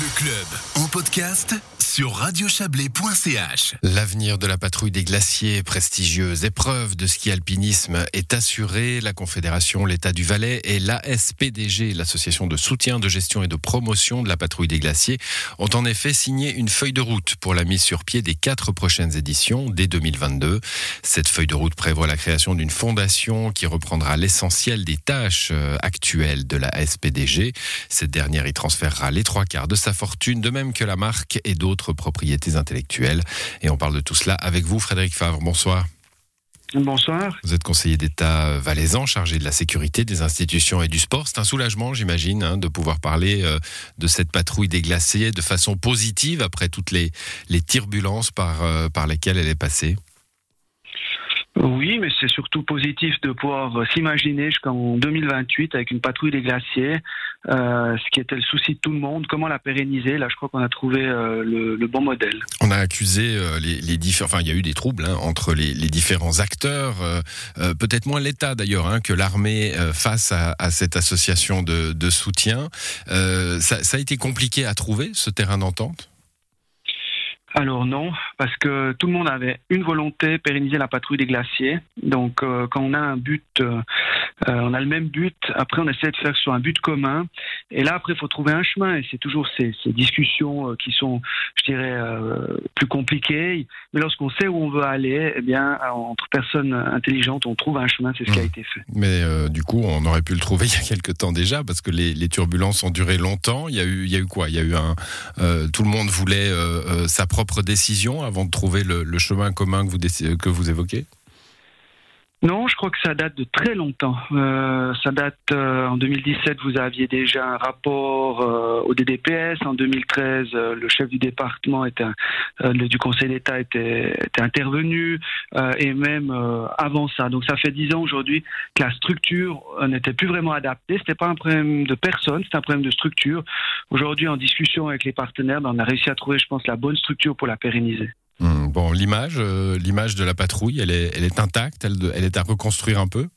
Le club. En podcast sur radiochablais.ch. L'avenir de la patrouille des glaciers, prestigieuse épreuve de ski alpinisme, est assuré. La Confédération, l'État du Valais et l'ASPDG, l'association de soutien, de gestion et de promotion de la patrouille des glaciers, ont en effet signé une feuille de route pour la mise sur pied des quatre prochaines éditions dès 2022. Cette feuille de route prévoit la création d'une fondation qui reprendra l'essentiel des tâches euh, actuelles de la ASPDG. Cette dernière y transférera les trois quarts de sa fortune, de même que la marque et d'autres propriétés intellectuelles. Et on parle de tout cela avec vous, Frédéric Favre. Bonsoir. Bonsoir. Vous êtes conseiller d'État valaisan, chargé de la sécurité des institutions et du sport. C'est un soulagement, j'imagine, hein, de pouvoir parler euh, de cette patrouille des glaciers de façon positive après toutes les, les turbulences par, euh, par lesquelles elle est passée. Oui, mais c'est surtout positif de pouvoir euh, s'imaginer jusqu'en 2028 avec une patrouille des glaciers, euh, ce qui était le souci de tout le monde, comment la pérenniser. Là, je crois qu'on a trouvé euh, le, le, bon modèle. On a accusé euh, les, les différents, enfin, il y a eu des troubles hein, entre les, les, différents acteurs, euh, peut-être moins l'État d'ailleurs hein, que l'armée face à, à, cette association de, de soutien. Ça, ça a été compliqué à trouver ce terrain d'entente? Alors non, parce que tout le monde avait une volonté, pérenniser la patrouille des glaciers. Donc euh, quand on a un but, euh, on a le même but, après on essaie de faire sur un but commun. Et là après il faut trouver un chemin et c'est toujours ces, ces, discussions euh, qui sont, je dirais, euh, plus compliquées. Mais lorsqu'on sait où on veut aller, eh bien entre personnes intelligentes on trouve un chemin, c'est ce mmh. qui a été fait. Mais euh, du coup on aurait pu le trouver il y a quelques temps déjà parce que les, les turbulences ont duré longtemps. Il y a eu, il y a eu quoi? Il y a eu un, tout le monde voulait sa propre propre décision avant de trouver le, le chemin commun que vous, que vous évoquez? Non, je crois que ça date de très longtemps. Euh, ça date euh, en 2017, vous aviez déjà un rapport euh, au DDPS. En 2013, euh, le chef du département était euh, le, du Conseil d'État était, était, intervenu euh, et même avant ça. Donc ça fait dix ans aujourd'hui que la structure n'était plus vraiment adaptée. C'était pas un problème de personne, c'était un problème de structure. Aujourd'hui, en discussion avec les partenaires, ben, on a réussi à trouver, je pense, la bonne structure pour la pérenniser. Bon, l'image, euh, l'image de la patrouille, elle est, intacte, elle, est à reconstruire un peu?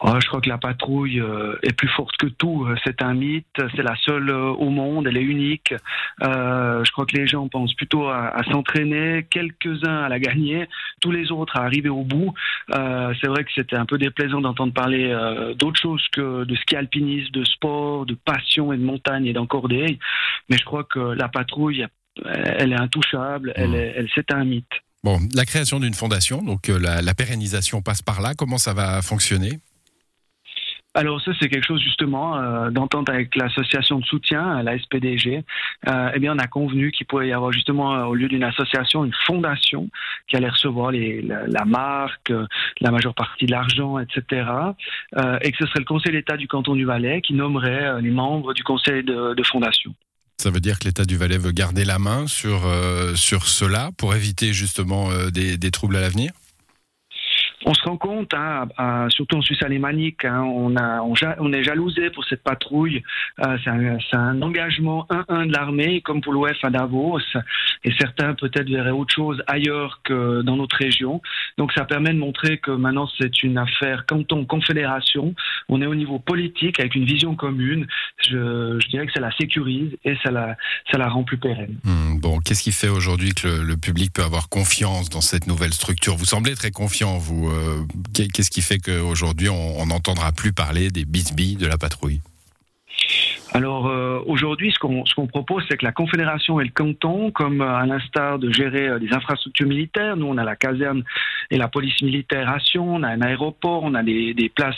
Oh, je crois que la patrouille euh, est plus forte que tout. C'est un mythe. C'est la seule euh, au monde. Elle est unique. Euh, je crois que les gens pensent plutôt à, s'entraîner, quelques-uns à la gagner, tous les autres à arriver au bout. Euh, c'est vrai que c'était un peu déplaisant d'entendre parler euh, d'autre chose que de ski alpinisme, de sport, de passion et de montagne et d'encordeil. Mais je crois que la patrouille, elle est intouchable. Elle, mmh. est, elle c'est un mythe. Bon, la création d'une fondation, donc la, la pérennisation passe par là. Comment ça va fonctionner? Alors ça c'est quelque chose justement euh, d'entente avec l'association de soutien, la SPDG. Euh, eh bien on a convenu qu'il pourrait y avoir justement euh, au lieu d'une association une fondation qui allait recevoir les, la, la, marque, euh, la majeure partie de l'argent, etc. Euh, et que ce serait le Conseil d'État du canton du Valais qui nommerait euh, les membres du conseil de, de fondation. Ça veut dire que l'État du Valais veut garder la main sur sur cela pour éviter justement des, des troubles à l'avenir? On se rend compte, hein, surtout en Suisse alémanique, hein, on, est jalousé pour cette patrouille. Euh, c'est un, engagement 1-1 de l'armée, comme pour l'OF à Davos. Et certains peut-être verraient autre chose ailleurs que dans notre région. Donc ça permet de montrer que maintenant c'est une affaire canton-confédération. On est au niveau politique avec une vision commune. Je, dirais que ça la sécurise et ça la, rend plus pérenne. Mmh, bon, qu'est-ce qui fait aujourd'hui que le, le public peut avoir confiance dans cette nouvelle structure? Vous semblez très confiant, vous qu'est-ce qui fait qu'aujourd'hui on n'entendra plus parler des bisbilles de la patrouille? Alors euh, aujourd'hui, ce qu'on qu propose, c'est que la Confédération et le canton, comme euh, à l'instar de gérer euh, des infrastructures militaires, nous on a la caserne et la police militaire à Sion, on a un aéroport, on a des, places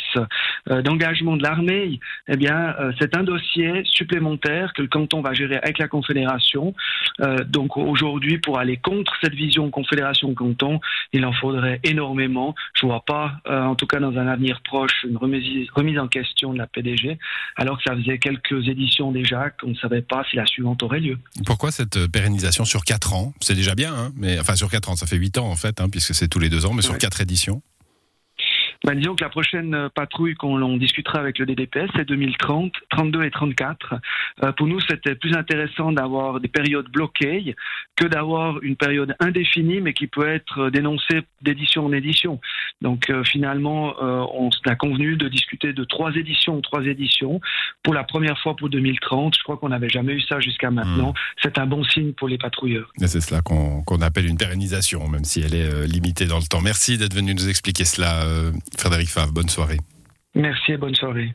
euh, d'engagement de l'armée. Eh bien, euh, c'est un dossier supplémentaire que le canton va gérer avec la Confédération. Euh, donc aujourd'hui, pour aller contre cette vision Confédération-canton, il en faudrait énormément. Je vois pas, en tout cas dans un avenir proche, une remise, remise en question de la PDG, alors que ça faisait quelques éditions déjà qu'on ne savait pas si la suivante aurait lieu. Pourquoi cette pérennisation sur 4 ans? C'est déjà bien, hein mais enfin sur 4 ans, ça fait 8 ans en fait, hein, puisque c'est tous les deux ans, mais sur ouais. 4 éditions ben, Disons que la prochaine patrouille qu'on discutera avec le DDPS, c'est 2030, 32 et 34. Euh, pour nous, c'était plus intéressant d'avoir des périodes bloquées que d'avoir une période indéfinie, mais qui peut être dénoncée d'édition en édition. Donc euh, finalement, euh, on a convenu de discuter de trois éditions, trois éditions, pour la première fois pour 2030. Je crois qu'on n'avait jamais eu ça jusqu'à maintenant. Hmm. C'est un bon signe pour les patrouilleurs. C'est cela qu'on appelle une pérennisation, même si elle est limitée dans le temps. Merci d'être venu nous expliquer cela, Frédéric Favre. Bonne soirée. Merci et bonne soirée.